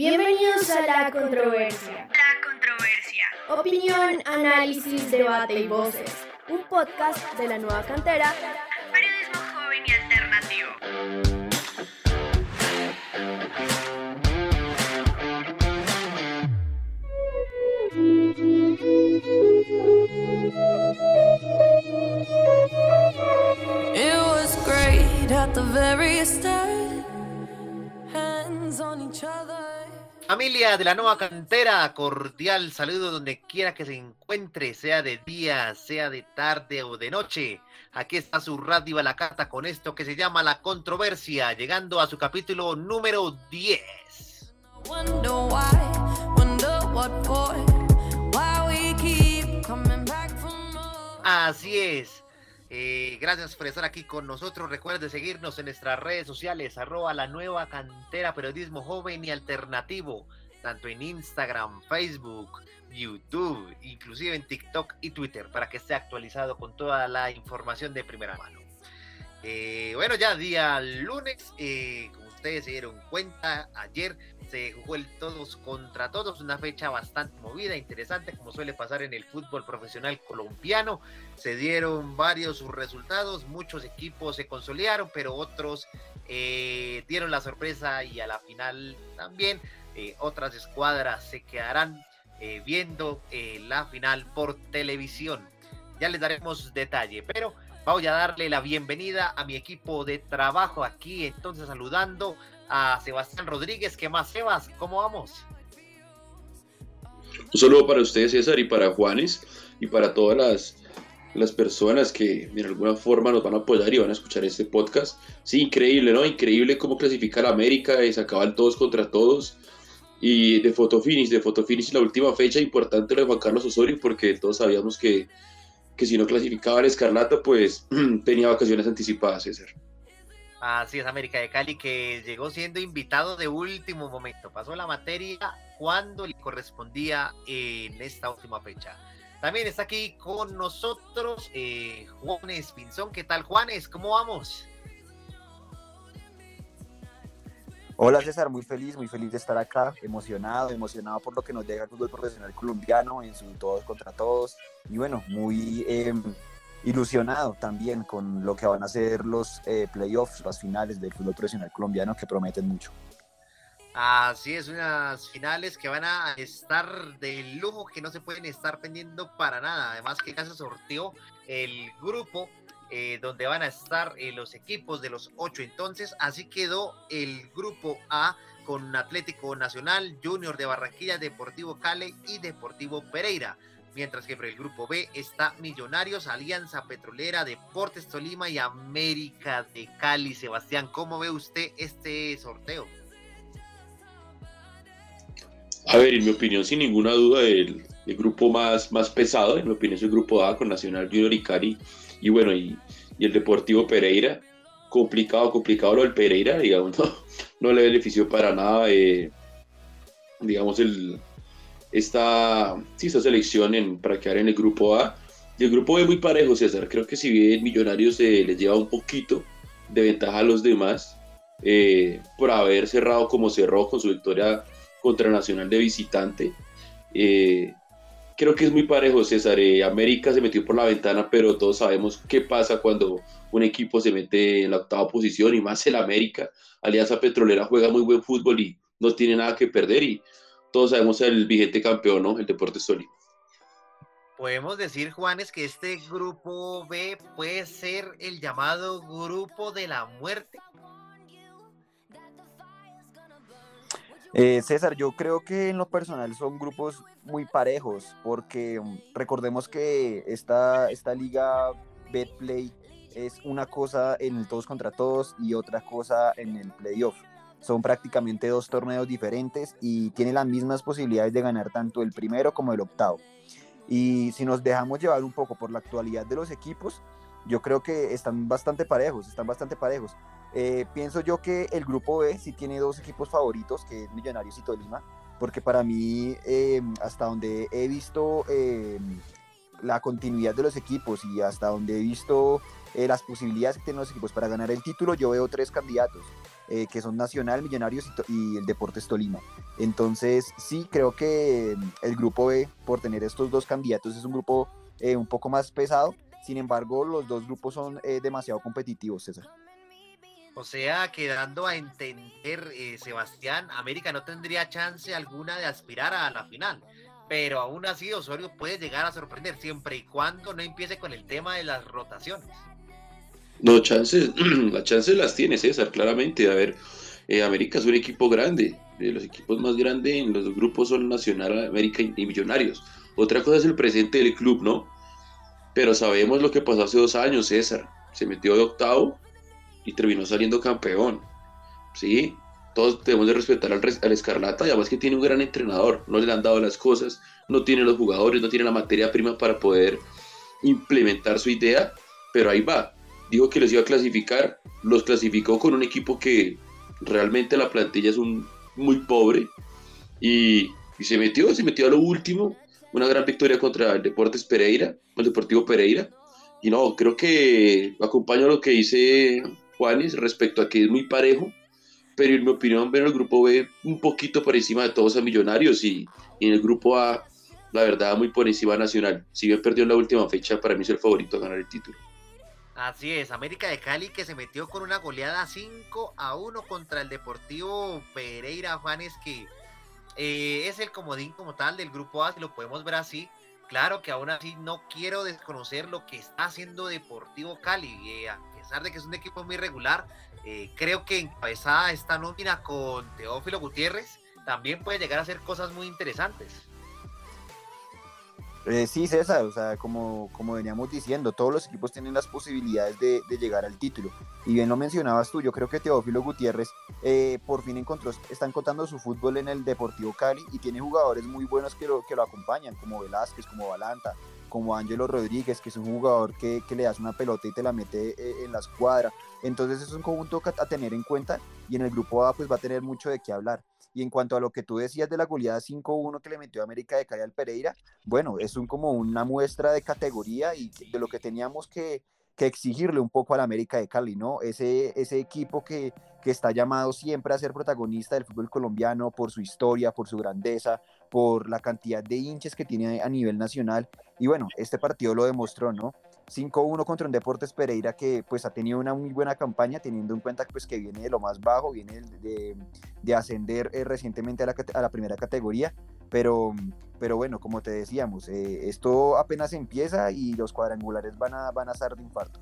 Bienvenidos a La Controversia. La controversia. Opinión, análisis, debate y voces. Un podcast de la nueva cantera. Periodismo joven y alternativo. It was great at the very start. Hands on each other. Familia de la nueva cantera, cordial saludo donde quiera que se encuentre, sea de día, sea de tarde o de noche. Aquí está su radio a la carta con esto que se llama La Controversia, llegando a su capítulo número 10. Wonder why, wonder what for. Why we keep coming back for more. Así es. Eh, gracias por estar aquí con nosotros. Recuerde seguirnos en nuestras redes sociales, arroba la nueva cantera periodismo joven y alternativo, tanto en Instagram, Facebook, YouTube, inclusive en TikTok y Twitter, para que esté actualizado con toda la información de primera mano. Eh, bueno, ya día lunes, eh, ustedes se dieron cuenta, ayer se jugó el todos contra todos, una fecha bastante movida, interesante, como suele pasar en el fútbol profesional colombiano. Se dieron varios resultados, muchos equipos se consolidaron, pero otros eh, dieron la sorpresa y a la final también eh, otras escuadras se quedarán eh, viendo eh, la final por televisión. Ya les daremos detalle, pero voy a darle la bienvenida a mi equipo de trabajo aquí, entonces saludando a Sebastián Rodríguez. ¿Qué más, Sebas? ¿Cómo vamos? Un saludo para ustedes, César, y para Juanes, y para todas las, las personas que de alguna forma nos van a apoyar y van a escuchar este podcast. Sí, increíble, ¿no? Increíble cómo clasifica la América y se acaban todos contra todos. Y de Fotofinish, de Fotofinish la última fecha, importante lo de Juan Carlos Osorio, porque todos sabíamos que, que si no clasificaba el Escarlata, pues tenía vacaciones anticipadas, César. Así es, América de Cali, que llegó siendo invitado de último momento. Pasó la materia cuando le correspondía en esta última fecha. También está aquí con nosotros eh, Juanes Pinzón. ¿Qué tal, Juanes? ¿Cómo vamos? Hola César, muy feliz, muy feliz de estar acá, emocionado, emocionado por lo que nos deja el fútbol profesional colombiano en su todos contra todos y bueno, muy eh, ilusionado también con lo que van a ser los eh, playoffs, las finales del fútbol profesional colombiano que prometen mucho. Así es, unas finales que van a estar de lujo, que no se pueden estar pendiendo para nada. Además que ya se sorteó el grupo eh, donde van a estar eh, los equipos de los ocho. Entonces, así quedó el grupo A con Atlético Nacional, Junior de Barranquilla, Deportivo Cali y Deportivo Pereira. Mientras que por el grupo B está Millonarios, Alianza Petrolera, Deportes Tolima y América de Cali. Sebastián, ¿cómo ve usted este sorteo? A ver, en mi opinión, sin ninguna duda, el, el grupo más, más pesado, en mi opinión, es el grupo A con Nacional Junior y Cali. Y bueno, y, el Deportivo Pereira. Complicado, complicado lo del Pereira, digamos, no, le benefició para nada, eh, digamos, esta, sí, esta selección para quedar en el grupo A. Y el grupo B muy parejo, César. Creo que si bien Millonarios eh, les lleva un poquito de ventaja a los demás, eh, por haber cerrado como cerró con su victoria contra Nacional de visitante. Eh, creo que es muy parejo, César. Eh, América se metió por la ventana, pero todos sabemos qué pasa cuando un equipo se mete en la octava posición y más el América. Alianza Petrolera juega muy buen fútbol y no tiene nada que perder y todos sabemos el vigente campeón, ¿no? El Deportes Tolima. Podemos decir, Juanes, que este grupo B puede ser el llamado grupo de la muerte. Eh, César, yo creo que en lo personal son grupos muy parejos, porque um, recordemos que esta, esta liga Betplay es una cosa en el todos contra todos y otra cosa en el playoff. Son prácticamente dos torneos diferentes y tiene las mismas posibilidades de ganar tanto el primero como el octavo. Y si nos dejamos llevar un poco por la actualidad de los equipos, yo creo que están bastante parejos, están bastante parejos. Eh, pienso yo que el grupo B sí tiene dos equipos favoritos, que es Millonarios y Tolima, porque para mí, eh, hasta donde he visto eh, la continuidad de los equipos y hasta donde he visto eh, las posibilidades que tienen los equipos para ganar el título, yo veo tres candidatos. eh, que son Nacional, Millonarios y, y el Deportes Tolima. Entonces, sí, creo que mm, el grupo B, por tener estos dos candidatos, es un grupo eh, un poco más pesado. Sin embargo, los dos grupos son demasiado competitivos, César. O sea, quedando a entender, eh, Sebastián, América no tendría chance alguna de aspirar a la final. Pero aún así Osorio puede llegar a sorprender siempre y cuando no empiece con el tema de las rotaciones. No, chances, las chances las tiene César, claramente. A ver, eh, América es un equipo grande. eh, los equipos más grandes en los grupos son Nacional, América y, y Millonarios. Otra cosa es el presente del club, ¿no? Pero sabemos lo que pasó hace dos años, César. Se metió de octavo y terminó saliendo campeón. ¿Sí? Todos debemos de respetar al, al Escarlata además que tiene un gran entrenador. No le han dado las cosas, no tiene los jugadores, no tiene la materia prima para poder implementar su idea, pero ahí va dijo que les iba a clasificar, los clasificó con un equipo que realmente la plantilla es un muy pobre y, y se metió, se metió a lo último, una gran victoria contra el Deportes Pereira, el Deportivo Pereira. Y no, creo que acompaño lo que dice Juanes respecto a que es muy parejo, pero en mi opinión ven el grupo B un poquito por encima de todos a Millonarios y, en el grupo A, la verdad, muy por encima Nacional. Si bien perdió en la última fecha, para mí es el favorito a ganar el título. Así es, América de Cali que se metió con una goleada 5 a 1 contra el Deportivo Pereira Juanes que eh, es el comodín como tal del grupo A, si lo podemos ver así. Claro que aún así no quiero desconocer lo que está haciendo Deportivo Cali, eh, pesar de que es un equipo muy regular, eh, creo que encabezada esta nómina con Teófilo Gutiérrez también puede llegar a hacer cosas muy interesantes. Eh, sí, César, o sea, como, como veníamos diciendo, todos los equipos tienen las posibilidades de, llegar al título. Y bien lo mencionabas tú, yo creo que Teófilo Gutiérrez eh, por fin encontró, está encontrando su fútbol en el Deportivo Cali y tiene jugadores muy buenos que lo, que lo acompañan, como Velázquez, como Balanta, como Ángelo Rodríguez, que es un jugador que, que le das una pelota y te la mete eh, en la escuadra. Entonces es un conjunto a tener en cuenta y en el grupo A pues va a tener mucho de qué hablar. Y en cuanto a lo que tú decías de la goleada 5-1 que le metió América de Cali al Pereira, bueno, es un, como una muestra de categoría y de lo que teníamos que, que exigirle un poco al América de Cali, ¿no? Ese, ese equipo que, que está llamado siempre a ser protagonista del fútbol colombiano por su historia, por su grandeza, por la cantidad de hinchas que tiene a nivel nacional. Y bueno, este partido lo demostró, ¿no? 5-1 contra un Deportes Pereira que pues ha tenido una muy buena campaña, teniendo en cuenta pues, que viene de lo más bajo, viene de, de, de ascender eh, recientemente a la, primera categoría, pero, pero bueno, como te decíamos, eh, esto apenas empieza y los cuadrangulares van a, van a estar de infarto.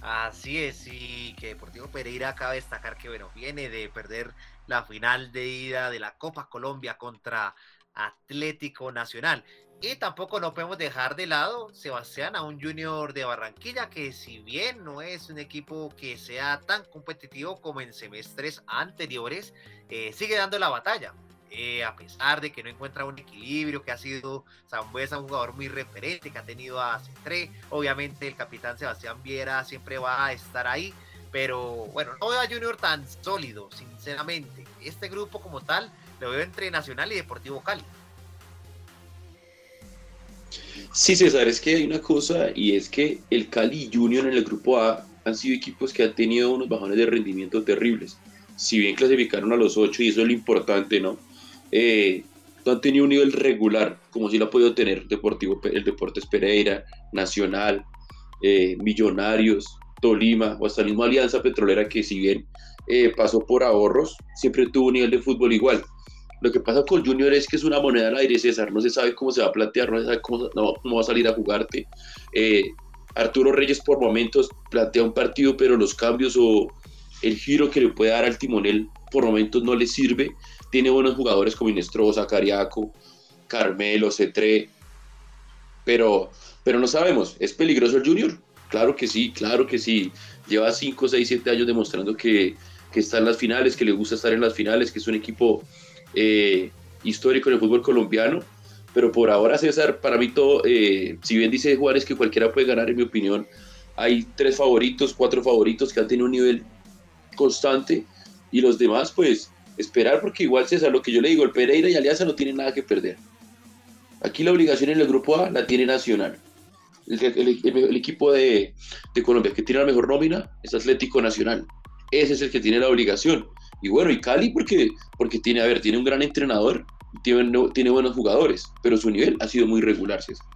Así es, y que Deportivo Pereira acaba de destacar que bueno, viene de perder la final de ida de la Copa Colombia contra Atlético Nacional. Y tampoco no podemos dejar de lado, Sebastián, a un Junior de Barranquilla que si bien no es un equipo que sea tan competitivo como en semestres anteriores, eh, sigue dando la batalla. Eh, a pesar de que no encuentra un equilibrio, que ha sido Zambuesa un jugador muy referente, que ha tenido a Cetré, obviamente el capitán Sebastián Viera siempre va a estar ahí, pero bueno, no veo Junior tan sólido, sinceramente. Este grupo como tal lo veo entre Nacional y Deportivo Cali. Sí, César, es que hay una cosa y es que el Cali Junior en el grupo A han sido equipos que han tenido unos bajones de rendimiento terribles. Si bien clasificaron a los ocho y eso es lo importante, ¿no? Eh, no han tenido un nivel regular, como si lo ha podido tener Deportivo, el Deportes Pereira, Nacional, eh, Millonarios, Tolima o hasta el mismo Alianza Petrolera que si bien eh, pasó por ahorros, siempre tuvo un nivel de fútbol igual. Lo que pasa con Junior es que es una moneda al aire, César. No se sabe cómo se va a plantear, no se sabe cómo, no, va a salir a jugarte. Eh, Arturo Reyes por momentos plantea un partido, pero los cambios o el giro que le puede dar al timonel por momentos no le sirve. Tiene buenos jugadores como Inestrosa, Cariaco, Carmelo, Cetré, pero, pero no sabemos. ¿Es peligroso el Junior? Claro que sí, claro que sí. Lleva 5, 6, 7 años demostrando que, que está en las finales, que le gusta estar en las finales, que es un equipo eh, histórico en el fútbol colombiano. Pero por ahora, César, para mí todo, eh, si bien dice Juárez que cualquiera puede ganar, en mi opinión, hay tres favoritos, cuatro favoritos que han tenido un nivel constante y los demás, pues, esperar porque igual, César, lo que yo le digo, el Pereira y Alianza no tienen nada que perder. Aquí la obligación en el grupo A la tiene Nacional. El, equipo de Colombia que tiene la mejor nómina es Atlético Nacional. ese es el que tiene la obligación. Y bueno, y Cali porque, porque tiene, a ver, tiene un gran entrenador, tiene, tiene buenos jugadores, pero su nivel ha sido muy regular, César.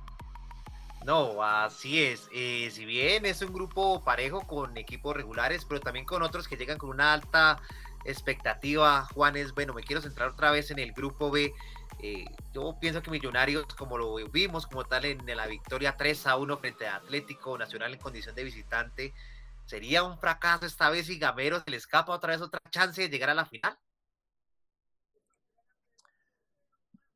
No, así es. Eh, si bien es un grupo parejo con equipos regulares, pero también con otros que llegan con una alta expectativa, Juanes, bueno, me quiero centrar otra vez en el grupo B. Eh, yo pienso que Millonarios, como lo vimos como tal en la victoria 3 a 1 frente a Atlético Nacional en condición de visitante, sería un fracaso esta vez y Gamero se le escapa otra vez otra chance de llegar a la final.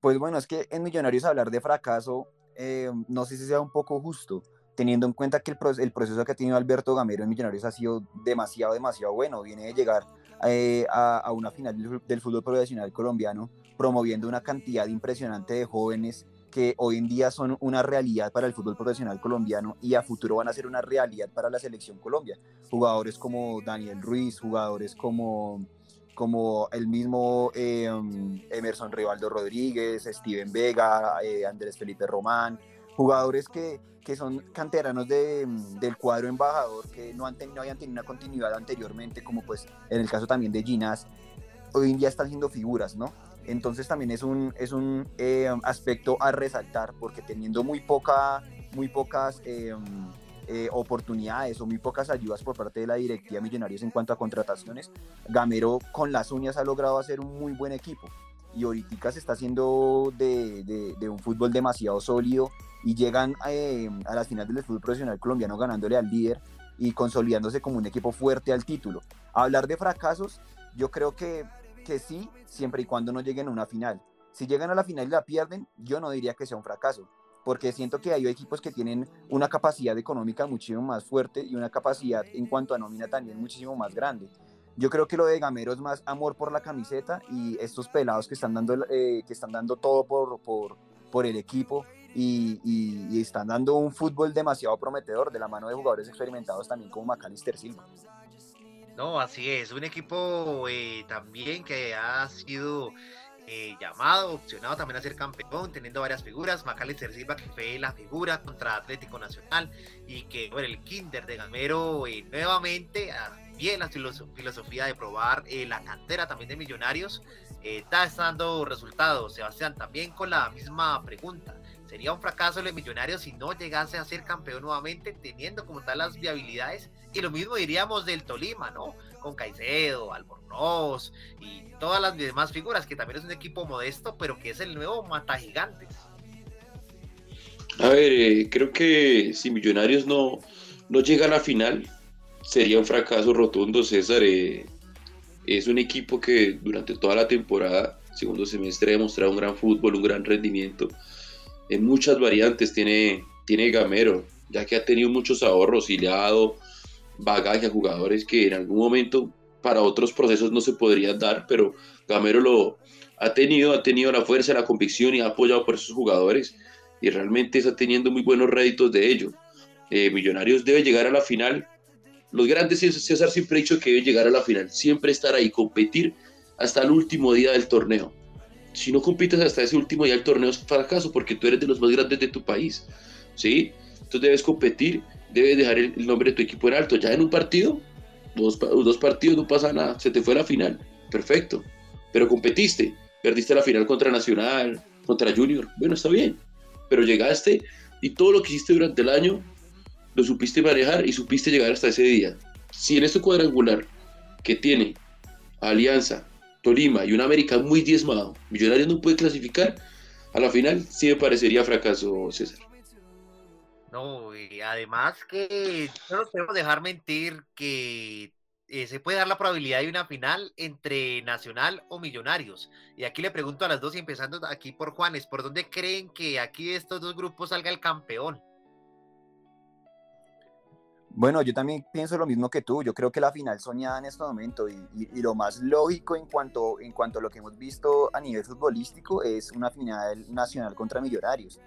Pues bueno, es que en Millonarios hablar de fracaso, eh, no sé si sea un poco justo, teniendo en cuenta que el, pro- el proceso que ha tenido Alberto Gamero en Millonarios ha sido demasiado, demasiado bueno. Viene de llegar eh, a, una final del fútbol profesional colombiano, promoviendo una cantidad impresionante de jóvenes que hoy en día son una realidad para el fútbol profesional colombiano y a futuro van a ser una realidad para la selección Colombia. Jugadores como Daniel Ruiz, jugadores como como el mismo eh, Emerson Rivaldo Rodríguez, Steven Vega, eh, Andrés Felipe Román, jugadores que, que son canteranos de, del cuadro embajador que no, han tenido, no habían tenido una continuidad anteriormente, como pues en el caso también de Ginás, hoy en día están siendo figuras, ¿no? Entonces también es un, es un eh, aspecto a resaltar porque teniendo muy, poca, muy pocas eh, eh, oportunidades o muy pocas ayudas por parte de la directiva Millonarios en cuanto a contrataciones, Gamero con las uñas ha logrado hacer un muy buen equipo y ahorita se está haciendo de, de- un fútbol demasiado sólido y llegan eh, a las finales del fútbol profesional colombiano ganándole al líder y consolidándose como un equipo fuerte al título. Hablar de fracasos, yo creo que, que sí, siempre y cuando no lleguen a una final. Si llegan a la final y la pierden, yo no diría que sea un fracaso, porque siento que hay equipos que tienen una capacidad económica muchísimo más fuerte y una capacidad en cuanto a nómina también muchísimo más grande. Yo creo que lo de Gamero es más amor por la camiseta y estos pelados que están dando, eh, que están dando todo por, por, por el equipo y, y- están dando un fútbol demasiado prometedor de la mano de jugadores experimentados también como Macalister Silva. No, así es, un equipo eh, también que ha sido eh, llamado, opcionado también a ser campeón, teniendo varias figuras, Macalister Silva que fue la figura contra Atlético Nacional y que bueno, el Kinder de Gamero eh, nuevamente, ah, bien la filoso- filosofía de probar la cantera también de Millonarios, está dando resultados, Sebastián, también con la misma pregunta. Sería un fracaso de Millonarios si no llegase a ser campeón nuevamente, teniendo como tal las viabilidades. Y lo mismo diríamos del Tolima, ¿no? Con Caicedo, Albornoz y todas las demás figuras, que también es un equipo modesto, pero que es el nuevo Mata Gigantes. A ver, eh, creo que si Millonarios no, no llega a la final, sería un fracaso rotundo, César. eh, es un equipo que durante toda la temporada, segundo semestre, ha demostrado un gran fútbol, un gran rendimiento. En muchas variantes tiene, tiene Gamero, ya que ha tenido muchos ahorros y le ha dado bagaje a jugadores que en algún momento para otros procesos no se podrían dar, pero Gamero lo ha tenido, ha tenido la fuerza, la convicción y ha apoyado por esos jugadores y realmente está teniendo muy buenos réditos de ello. Eh, Millonarios debe llegar a la final. Los grandes, César siempre ha dicho que debe llegar a la final, siempre estar ahí, competir hasta el último día del torneo. Si no compites hasta ese último día del torneo es fracaso porque tú eres de los más grandes de tu país, ¿sí? Entonces debes competir, debes dejar el, nombre de tu equipo en alto. Ya en un partido, dos, dos partidos no pasa nada, se te fue la final, perfecto. Pero competiste, perdiste la final contra Nacional, contra Junior, bueno, está bien, pero llegaste y todo lo que hiciste durante el año lo supiste manejar y supiste llegar hasta ese día. Si en este cuadrangular que tiene Alianza, Tolima y un América muy diezmado, Millonarios no puede clasificar a la final, sí me parecería fracaso, César. No, y además que no nos podemos dejar mentir que eh, se puede dar la probabilidad de una final entre Nacional o Millonarios. Y aquí le pregunto a las dos, y empezando aquí por Juanes, ¿por dónde creen que aquí de estos dos grupos salga el campeón? Bueno, yo también pienso lo mismo que tú. Yo creo que la final soñada en este momento y, lo más lógico en cuanto, en cuanto a lo que hemos visto a nivel futbolístico es una final nacional contra Millonarios.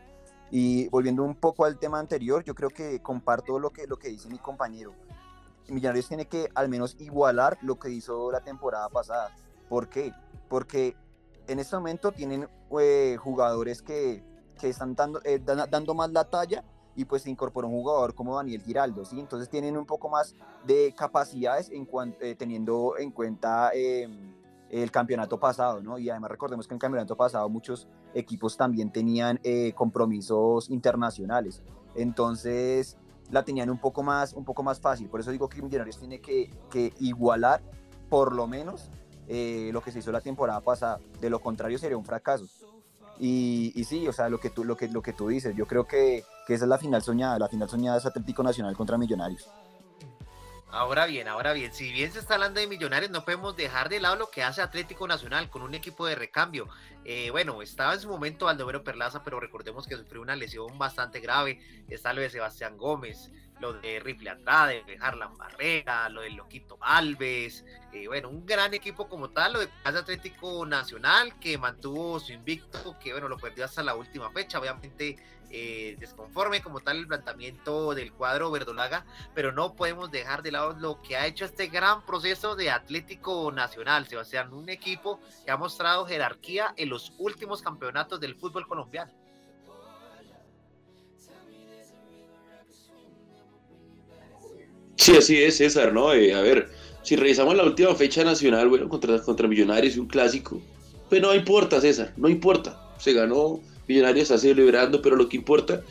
Y volviendo un poco al tema anterior, yo creo que comparto lo que, lo que dice mi compañero. Millonarios tiene que al menos igualar lo que hizo la temporada pasada. ¿Por qué? Porque en este momento tienen eh, jugadores que, que están dando, eh, dan- dando más la talla y pues se incorporó un jugador como Daniel Giraldo, ¿sí? Entonces tienen un poco más de capacidades en eh, teniendo en cuenta em, el campeonato pasado, ¿no? Y además recordemos que en el campeonato pasado muchos equipos también tenían eh, compromisos internacionales. Entonces la tenían un poco más, un poco más fácil. Por eso digo que Millonarios tiene que, que igualar por lo menos eh, lo que se hizo la temporada pasada. De lo contrario sería un fracaso. Y, y, sí, o sea, lo que tú, lo que, lo que tú dices, yo creo que, que esa es la final soñada. La final soñada es Atlético Nacional contra Millonarios. Ahora bien, ahora bien, si bien se está hablando de millonarios, no podemos dejar de lado lo que hace Atlético Nacional con un equipo de recambio. Eh, bueno, estaba en su momento Aldomero Perlaza, pero recordemos que sufrió una lesión bastante grave. Está lo de Sebastián Gómez, lo de Rifle Andrade, de Harlan Barrera, lo del Loquito Alves. Eh, bueno, un gran equipo como tal, lo de Atlético Nacional, que mantuvo su invicto, que bueno, lo perdió hasta la última fecha. Obviamente eh, desconforme como tal el planteamiento del cuadro verdolaga, pero no podemos dejar de lado lo que ha hecho este gran proceso de Atlético Nacional, Sebastián, un equipo que ha mostrado jerarquía en los últimos campeonatos del fútbol colombiano. Sí, así es, César, ¿no? Eh, a ver, si revisamos la última fecha nacional, bueno, contra, contra Millonarios y un clásico, pues no importa, César, no importa. Se ganó Millonarios está celebrando, pero lo que importa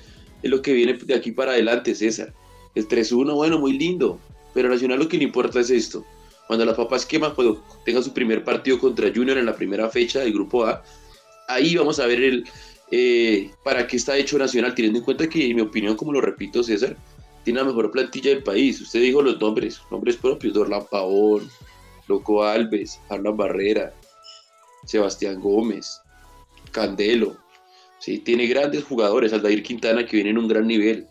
es lo que viene de aquí para adelante, César. El 3-1, bueno, muy lindo, pero Nacional lo que le importa es esto. Cuando las papas queman, cuando tenga su primer partido contra Junior en la primera fecha del Grupo A, ahí vamos a ver el eh, para qué está hecho Nacional, teniendo en cuenta que, en mi opinión, como lo repito, César, tiene la mejor plantilla del país. Usted dijo los nombres, nombres propios, Dorlan Pavón, Loco Alves, Harlan Barrera, Sebastián Gómez, Candelo, ¿sí? Tiene grandes jugadores, Aldair Quintana que viene en un gran nivel.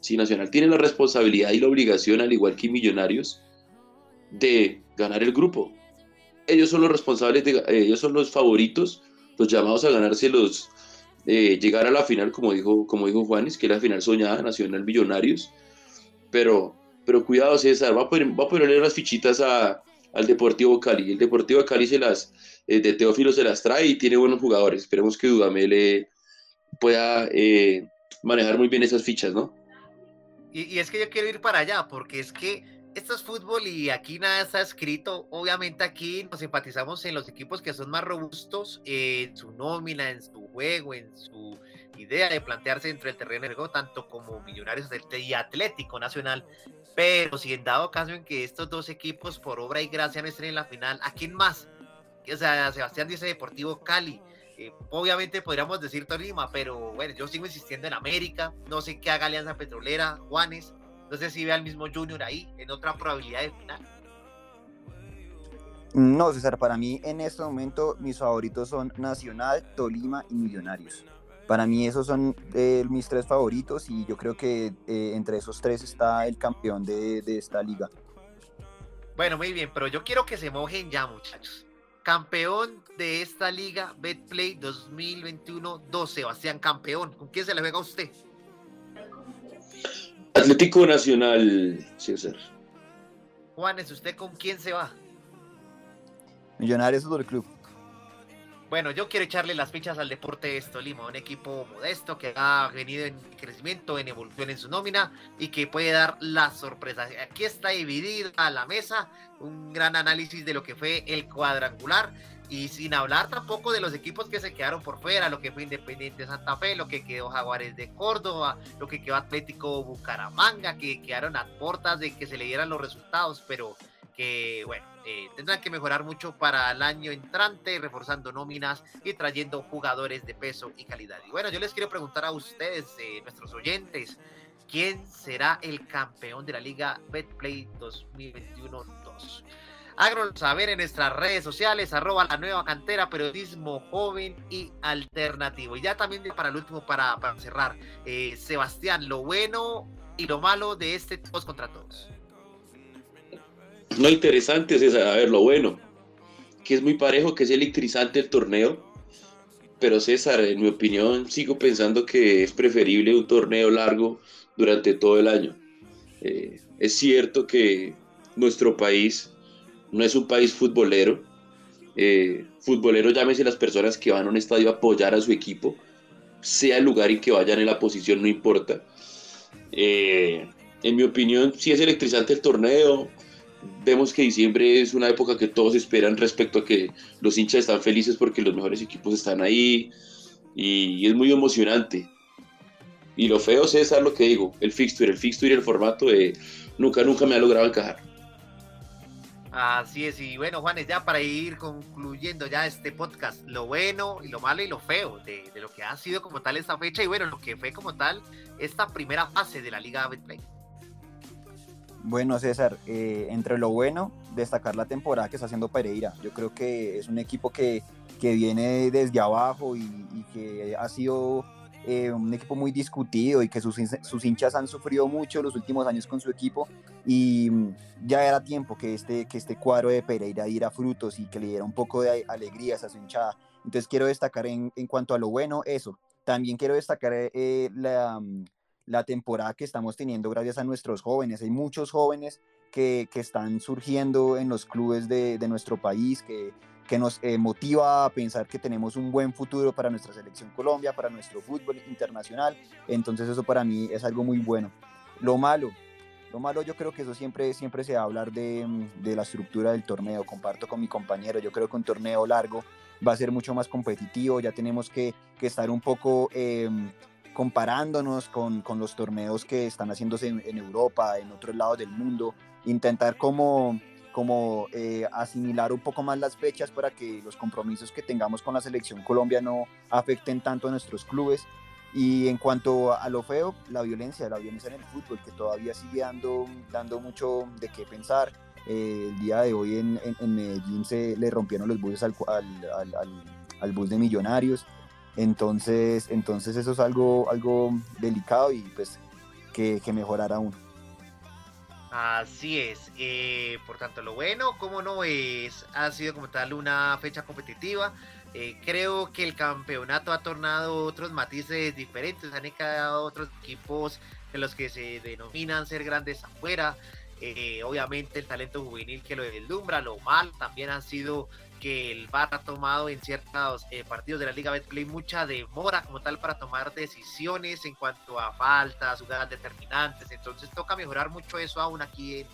Sí, Nacional tiene la responsabilidad y la obligación, al igual que Millonarios, de ganar el grupo. Ellos son los responsables, de, eh, ellos son los favoritos, los llamados a ganarse los, eh, llegar a la final, como dijo, como dijo Juanes, que es la final soñada, Nacional Millonarios. Pero, pero cuidado, César, va a, va a ponerle las fichitas a, al Deportivo Cali. El Deportivo Cali se las, eh, de Teófilo se las trae y tiene buenos jugadores. Esperemos que Dudamel pueda eh, manejar muy bien esas fichas, ¿no? Y, es que yo quiero ir para allá, porque es que esto es fútbol y aquí nada está escrito. Obviamente aquí nos empatizamos en los equipos que son más robustos en su nómina, en su juego, en su idea de plantearse dentro del terreno de juego, tanto como Millonarios y Atlético Nacional. Pero si en dado caso en que estos dos equipos por obra y gracia no estén en la final, ¿a quién más? O sea, Sebastián dice Deportivo Cali, eh, obviamente podríamos decir Tolima, pero bueno, yo sigo insistiendo en América. No sé qué haga Alianza Petrolera, Juanes. No sé si ve al mismo Junior ahí, en otra probabilidad de final. No, César, para mí en este momento mis favoritos son Nacional, Tolima y Millonarios. Para mí esos son eh, mis tres favoritos y yo creo que eh, entre esos tres está el campeón de, de esta liga. Bueno, muy bien, pero yo quiero que se mojen ya, muchachos campeón de esta liga Betplay 2021-2, Sebastián campeón. ¿Con quién se le juega a usted? Atlético Nacional, César. Juanes, ¿usted con quién se va? Millonarios del Club. Bueno, yo quiero echarle las fichas al Deportes Tolima, un equipo modesto que ha venido en crecimiento, en evolución en su nómina y que puede dar las sorpresas. Aquí está dividida la mesa, un gran análisis de lo que fue el cuadrangular y sin hablar tampoco de los equipos que se quedaron por fuera, lo que fue Independiente Santa Fe, lo que quedó Jaguares de Córdoba, lo que quedó Atlético Bucaramanga, que quedaron a puertas de que se le dieran los resultados, pero que bueno eh, tendrán que mejorar mucho para el año entrante, reforzando nóminas y trayendo jugadores de peso y calidad. Y bueno, yo les quiero preguntar a ustedes, eh, nuestros oyentes, ¿quién será el campeón de la Liga Betplay 2021-2? Háganos saber en nuestras redes sociales, arroba la nueva cantera, periodismo joven y alternativo. Y ya también para el último, para, para cerrar, eh, Sebastián, lo bueno y lo malo de este todos contra todos. Lo interesante es a ver, lo bueno, que es muy parejo, que es electrizante el torneo. Pero César, en mi opinión, sigo pensando que es preferible un torneo largo durante todo el año. Eh, es cierto que nuestro país no es un país futbolero. Eh, futbolero llámese las personas que van a un estadio a apoyar a su equipo, sea el lugar en que vayan en la posición, no importa. Eh, en mi opinión, sí es electrizante el torneo. Vemos que diciembre es una época que todos esperan respecto a que los hinchas están felices porque los mejores equipos están ahí y es muy emocionante. Y lo feo, César, lo que digo, el fixture, el fixture y el formato de nunca, nunca me ha logrado encajar. Así es, y bueno, Juanes, ya para ir concluyendo ya este podcast, lo bueno y lo malo y lo feo de, de, lo que ha sido como tal esta fecha y bueno, lo que fue como tal esta primera fase de la Liga Betplay. Bueno, César, eh, entre lo bueno, destacar la temporada que está haciendo Pereira. Yo creo que es un equipo que, que viene desde abajo y, que ha sido eh, un equipo muy discutido y que sus, sus, hinchas han sufrido mucho los últimos años con su equipo y mm, ya era tiempo que este, que este cuadro de Pereira diera frutos y que le diera un poco de alegrías a su hinchada. Entonces quiero destacar en, en cuanto a lo bueno eso. También quiero destacar eh, la, mm, la, temporada que estamos teniendo gracias a nuestros jóvenes. Hay muchos jóvenes que, que están surgiendo en los clubes de, de nuestro país, que, que nos eh, motiva a pensar que tenemos un buen futuro para nuestra selección Colombia, para nuestro fútbol internacional. Entonces eso para mí es algo muy bueno. Lo malo, lo malo yo creo que eso siempre, siempre se va a hablar de, de la estructura del torneo. Comparto con mi compañero, yo creo que un torneo largo va a ser mucho más competitivo, ya tenemos que, que estar un poco... Eh, comparándonos con, con, los torneos que están haciéndose en, Europa, en otros lados del mundo, intentar como como eh, asimilar un poco más las fechas para que los compromisos que tengamos con la selección Colombia no afecten tanto a nuestros clubes. Y en cuanto a lo feo, la violencia, la violencia en el fútbol, que todavía sigue dando, dando mucho de qué pensar. Eh, el día de hoy en, en, en, Medellín se le rompieron los buses al, al, al, bus de millonarios. Entonces, entonces eso es algo, algo delicado y pues que, que mejorará aún. Así es, eh, por tanto lo bueno, como no es, ha sido como tal una fecha competitiva. Eh, creo que el campeonato ha tornado otros matices diferentes, han quedado otros equipos en los que se denominan ser grandes afuera. Eh, obviamente el talento juvenil que lo deslumbra, lo mal también ha sido que el VAR ha tomado en ciertos eh, partidos de la Liga Betplay mucha demora como tal para tomar decisiones en cuanto a faltas, jugadas determinantes. Entonces toca mejorar mucho eso aún aquí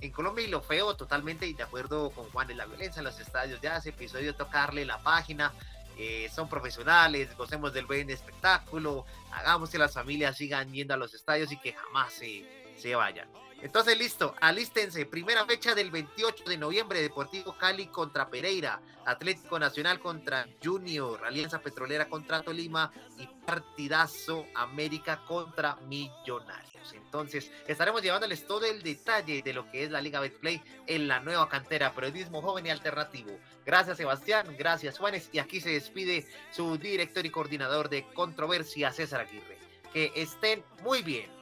en, Colombia y lo feo totalmente y de acuerdo con Juan de la violencia en los estadios. Ya ese episodio tocarle la página. Eh, son profesionales, gocemos del buen espectáculo, hagamos que las familias sigan yendo a los estadios y que jamás se, se vayan. Entonces, listo, alístense. Primera fecha del 28 de noviembre, Deportivo Cali contra Pereira, Atlético Nacional contra Junior, Alianza Petrolera contra Tolima y partidazo América contra Millonarios. Entonces, estaremos llevándoles todo el detalle de lo que es la Liga Betplay en la nueva cantera, periodismo joven y alternativo. Gracias, Sebastián, gracias, Juanes, y aquí se despide su director y coordinador de controversia, César Aguirre. Que estén muy bien.